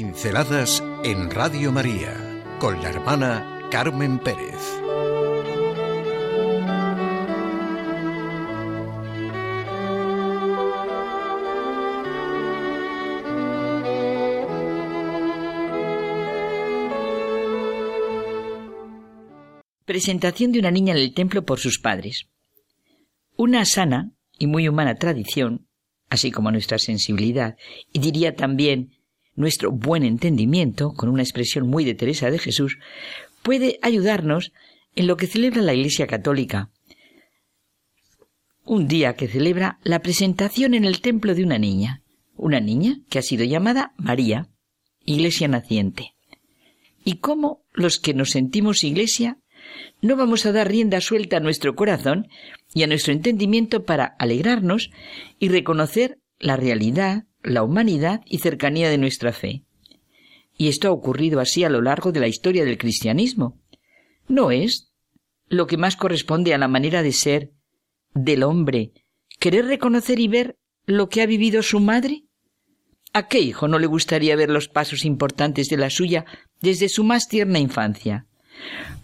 Pinceladas en Radio María con la hermana Carmen Pérez. Presentación de una niña en el templo por sus padres. Una sana y muy humana tradición, así como nuestra sensibilidad, y diría también nuestro buen entendimiento, con una expresión muy de Teresa de Jesús, puede ayudarnos en lo que celebra la Iglesia Católica. Un día que celebra la presentación en el templo de una niña, una niña que ha sido llamada María, Iglesia naciente. Y cómo los que nos sentimos Iglesia no vamos a dar rienda suelta a nuestro corazón y a nuestro entendimiento para alegrarnos y reconocer la realidad la humanidad y cercanía de nuestra fe. Y esto ha ocurrido así a lo largo de la historia del cristianismo. ¿No es lo que más corresponde a la manera de ser del hombre querer reconocer y ver lo que ha vivido su madre? ¿A qué hijo no le gustaría ver los pasos importantes de la suya desde su más tierna infancia?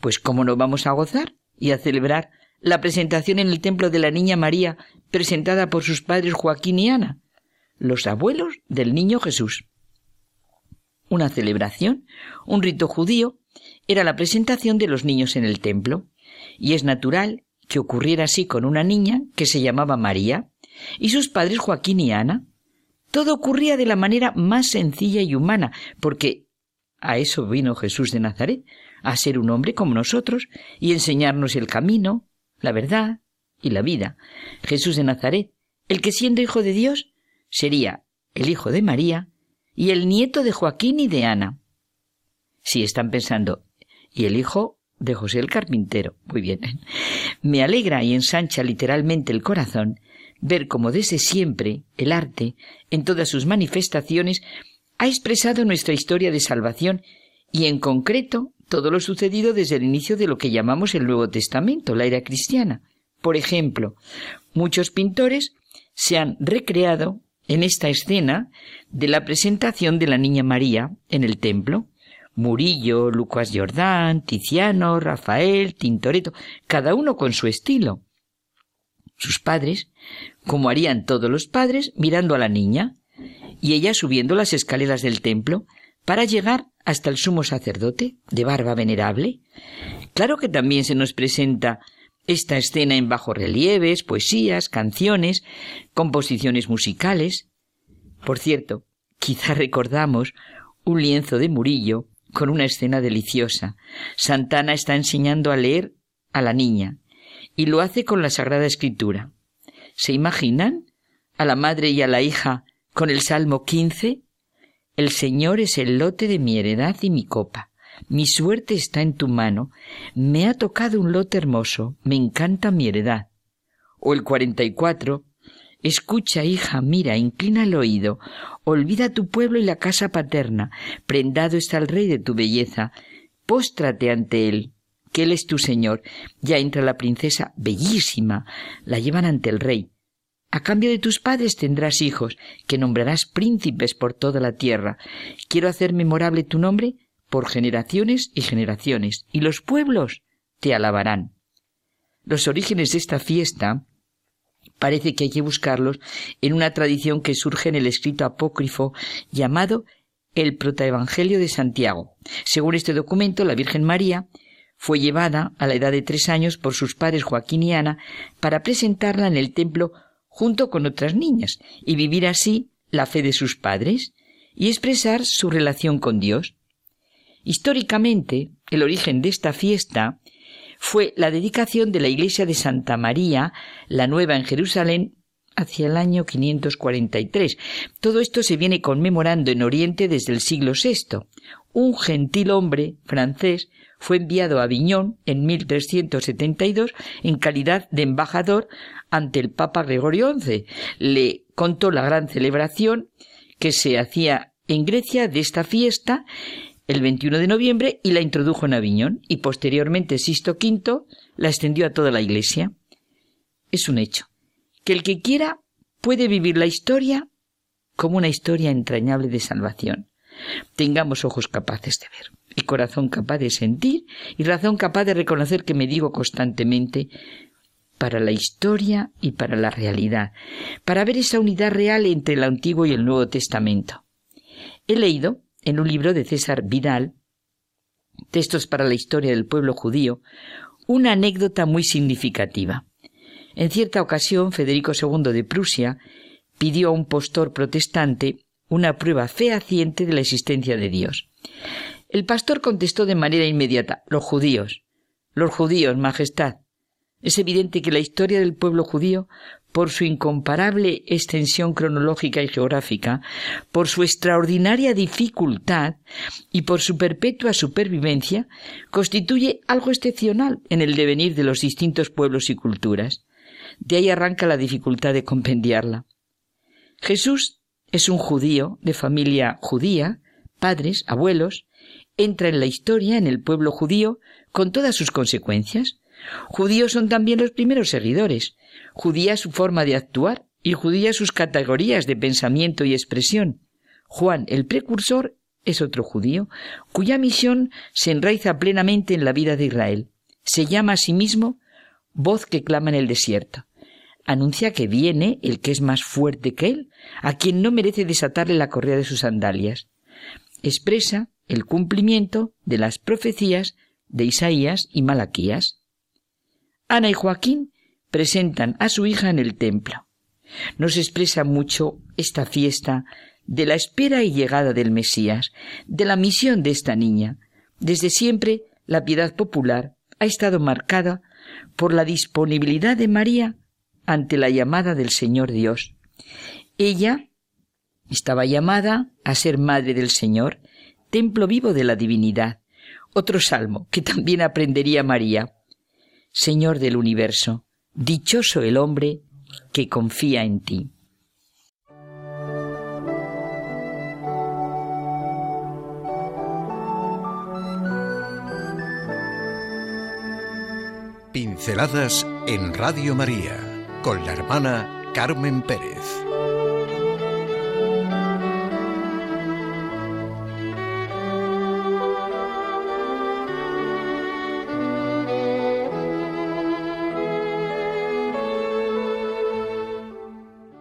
Pues cómo no vamos a gozar y a celebrar la presentación en el templo de la niña María presentada por sus padres Joaquín y Ana, los abuelos del niño Jesús. Una celebración, un rito judío, era la presentación de los niños en el templo, y es natural que ocurriera así con una niña que se llamaba María, y sus padres Joaquín y Ana. Todo ocurría de la manera más sencilla y humana, porque a eso vino Jesús de Nazaret, a ser un hombre como nosotros y enseñarnos el camino, la verdad y la vida. Jesús de Nazaret, el que siendo hijo de Dios, sería el hijo de María y el nieto de Joaquín y de Ana. Si están pensando, y el hijo de José el carpintero. Muy bien. Me alegra y ensancha literalmente el corazón ver cómo desde siempre el arte, en todas sus manifestaciones, ha expresado nuestra historia de salvación y en concreto todo lo sucedido desde el inicio de lo que llamamos el Nuevo Testamento, la era cristiana. Por ejemplo, muchos pintores se han recreado en esta escena de la presentación de la Niña María en el templo. Murillo, Lucas Jordán, Tiziano, Rafael, Tintoretto, cada uno con su estilo. Sus padres, como harían todos los padres, mirando a la niña, y ella subiendo las escaleras del templo para llegar hasta el sumo sacerdote, de barba venerable. Claro que también se nos presenta esta escena en bajo relieves, poesías, canciones, composiciones musicales. Por cierto, quizá recordamos un lienzo de Murillo con una escena deliciosa. Santana está enseñando a leer a la niña y lo hace con la Sagrada Escritura. ¿Se imaginan a la madre y a la hija con el Salmo 15? El Señor es el lote de mi heredad y mi copa. Mi suerte está en tu mano. Me ha tocado un lote hermoso. Me encanta mi heredad. O el 44. Escucha, hija, mira, inclina el oído. Olvida tu pueblo y la casa paterna. Prendado está el rey de tu belleza. Póstrate ante él, que él es tu señor. Ya entra la princesa, bellísima. La llevan ante el rey. A cambio de tus padres tendrás hijos, que nombrarás príncipes por toda la tierra. Quiero hacer memorable tu nombre por generaciones y generaciones, y los pueblos te alabarán. Los orígenes de esta fiesta parece que hay que buscarlos en una tradición que surge en el escrito apócrifo llamado el Protaevangelio de Santiago. Según este documento, la Virgen María fue llevada a la edad de tres años por sus padres Joaquín y Ana para presentarla en el templo junto con otras niñas y vivir así la fe de sus padres y expresar su relación con Dios. Históricamente, el origen de esta fiesta fue la dedicación de la iglesia de Santa María, la nueva en Jerusalén, hacia el año 543. Todo esto se viene conmemorando en Oriente desde el siglo VI. Un gentil hombre francés fue enviado a Aviñón en 1372 en calidad de embajador ante el Papa Gregorio XI. Le contó la gran celebración que se hacía en Grecia de esta fiesta el 21 de noviembre y la introdujo en Aviñón y posteriormente Sisto V la extendió a toda la Iglesia. Es un hecho que el que quiera puede vivir la historia como una historia entrañable de salvación. tengamos ojos capaces de ver, y corazón capaz de sentir, y razón capaz de reconocer que me digo constantemente para la historia y para la realidad, para ver esa unidad real entre el Antiguo y el Nuevo Testamento. He leído en un libro de César Vidal, Textos para la historia del pueblo judío, una anécdota muy significativa. En cierta ocasión, Federico II de Prusia pidió a un postor protestante una prueba fehaciente de la existencia de Dios. El pastor contestó de manera inmediata Los judíos. Los judíos, Majestad. Es evidente que la historia del pueblo judío, por su incomparable extensión cronológica y geográfica, por su extraordinaria dificultad y por su perpetua supervivencia, constituye algo excepcional en el devenir de los distintos pueblos y culturas. De ahí arranca la dificultad de compendiarla. Jesús es un judío de familia judía, padres, abuelos, entra en la historia en el pueblo judío con todas sus consecuencias, Judíos son también los primeros seguidores, judía su forma de actuar y judía sus categorías de pensamiento y expresión. Juan, el precursor, es otro judío, cuya misión se enraiza plenamente en la vida de Israel. Se llama a sí mismo voz que clama en el desierto. Anuncia que viene el que es más fuerte que él, a quien no merece desatarle la correa de sus sandalias. Expresa el cumplimiento de las profecías de Isaías y Malaquías. Ana y Joaquín presentan a su hija en el templo. Nos expresa mucho esta fiesta de la espera y llegada del Mesías, de la misión de esta niña. Desde siempre la piedad popular ha estado marcada por la disponibilidad de María ante la llamada del Señor Dios. Ella estaba llamada a ser madre del Señor, templo vivo de la divinidad. Otro salmo que también aprendería María. Señor del universo, dichoso el hombre que confía en ti. Pinceladas en Radio María con la hermana Carmen Pérez.